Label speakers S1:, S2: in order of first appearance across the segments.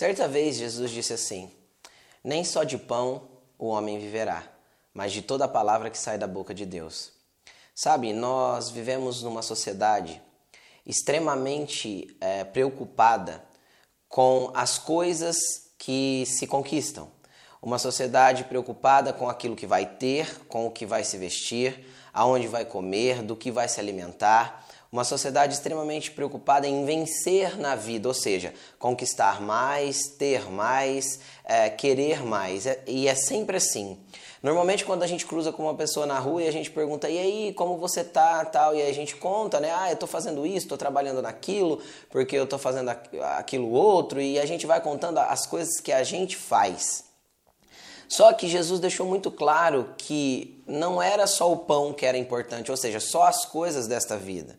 S1: Certa vez Jesus disse assim: Nem só de pão o homem viverá, mas de toda a palavra que sai da boca de Deus. Sabe, nós vivemos numa sociedade extremamente é, preocupada com as coisas que se conquistam. Uma sociedade preocupada com aquilo que vai ter, com o que vai se vestir, aonde vai comer, do que vai se alimentar. Uma sociedade extremamente preocupada em vencer na vida, ou seja, conquistar mais, ter mais, é, querer mais. É, e é sempre assim. Normalmente quando a gente cruza com uma pessoa na rua e a gente pergunta, e aí, como você tá, tal, e aí a gente conta, né, ah, eu tô fazendo isso, tô trabalhando naquilo, porque eu tô fazendo aquilo outro, e a gente vai contando as coisas que a gente faz. Só que Jesus deixou muito claro que não era só o pão que era importante, ou seja, só as coisas desta vida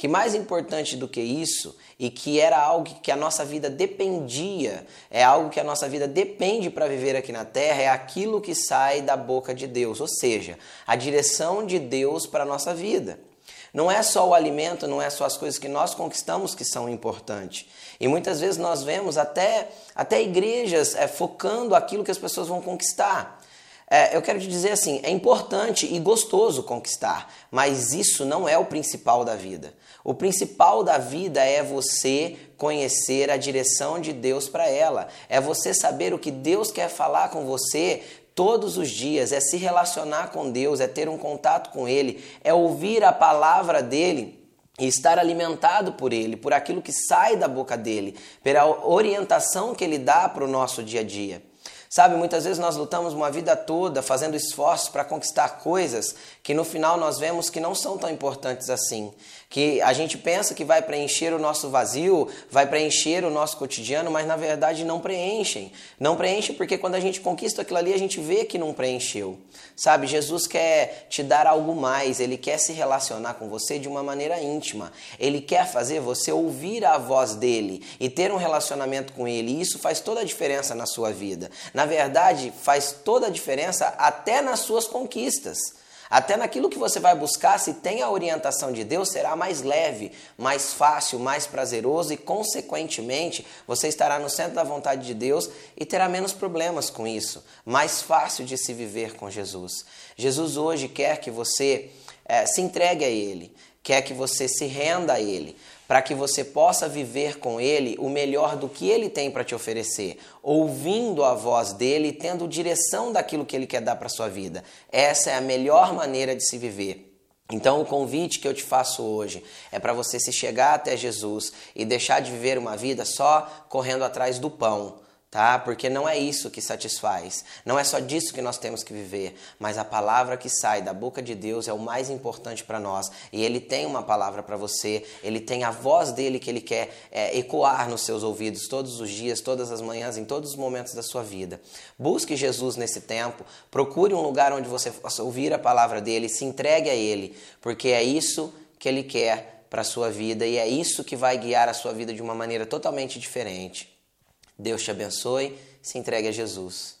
S1: que mais importante do que isso e que era algo que a nossa vida dependia, é algo que a nossa vida depende para viver aqui na terra, é aquilo que sai da boca de Deus, ou seja, a direção de Deus para a nossa vida. Não é só o alimento, não é só as coisas que nós conquistamos que são importantes. E muitas vezes nós vemos até, até igrejas é, focando aquilo que as pessoas vão conquistar. É, eu quero te dizer assim: é importante e gostoso conquistar, mas isso não é o principal da vida. O principal da vida é você conhecer a direção de Deus para ela, é você saber o que Deus quer falar com você todos os dias, é se relacionar com Deus, é ter um contato com Ele, é ouvir a palavra dele e estar alimentado por Ele, por aquilo que sai da boca dele, pela orientação que Ele dá para o nosso dia a dia. Sabe, muitas vezes nós lutamos uma vida toda fazendo esforços para conquistar coisas que no final nós vemos que não são tão importantes assim. Que a gente pensa que vai preencher o nosso vazio, vai preencher o nosso cotidiano, mas na verdade não preenchem. Não preenchem porque quando a gente conquista aquilo ali, a gente vê que não preencheu. Sabe, Jesus quer te dar algo mais, ele quer se relacionar com você de uma maneira íntima. Ele quer fazer você ouvir a voz dele e ter um relacionamento com ele. E isso faz toda a diferença na sua vida na verdade, faz toda a diferença até nas suas conquistas. Até naquilo que você vai buscar, se tem a orientação de Deus, será mais leve, mais fácil, mais prazeroso e, consequentemente, você estará no centro da vontade de Deus e terá menos problemas com isso. Mais fácil de se viver com Jesus. Jesus hoje quer que você é, se entregue a Ele, quer que você se renda a Ele, para que você possa viver com Ele o melhor do que Ele tem para te oferecer, ouvindo a voz dele tendo direção daquilo que Ele quer dar para sua vida. Essa é a melhor maneira de se viver. Então, o convite que eu te faço hoje é para você se chegar até Jesus e deixar de viver uma vida só correndo atrás do pão tá? Porque não é isso que satisfaz. Não é só disso que nós temos que viver, mas a palavra que sai da boca de Deus é o mais importante para nós. E Ele tem uma palavra para você, Ele tem a voz dele que Ele quer é, ecoar nos seus ouvidos todos os dias, todas as manhãs, em todos os momentos da sua vida. Busque Jesus nesse tempo, procure um lugar onde você possa ouvir a palavra dele, se entregue a Ele, porque é isso que Ele quer para sua vida e é isso que vai guiar a sua vida de uma maneira totalmente diferente. Deus te abençoe, se entregue a Jesus.